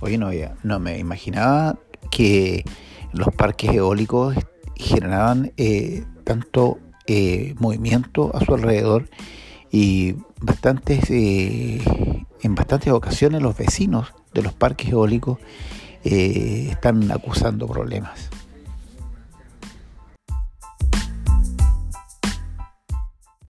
Oye, no, no me imaginaba que los parques eólicos generaban eh, tanto eh, movimiento a su alrededor y bastantes, eh, en bastantes ocasiones los vecinos de los parques eólicos eh, están acusando problemas.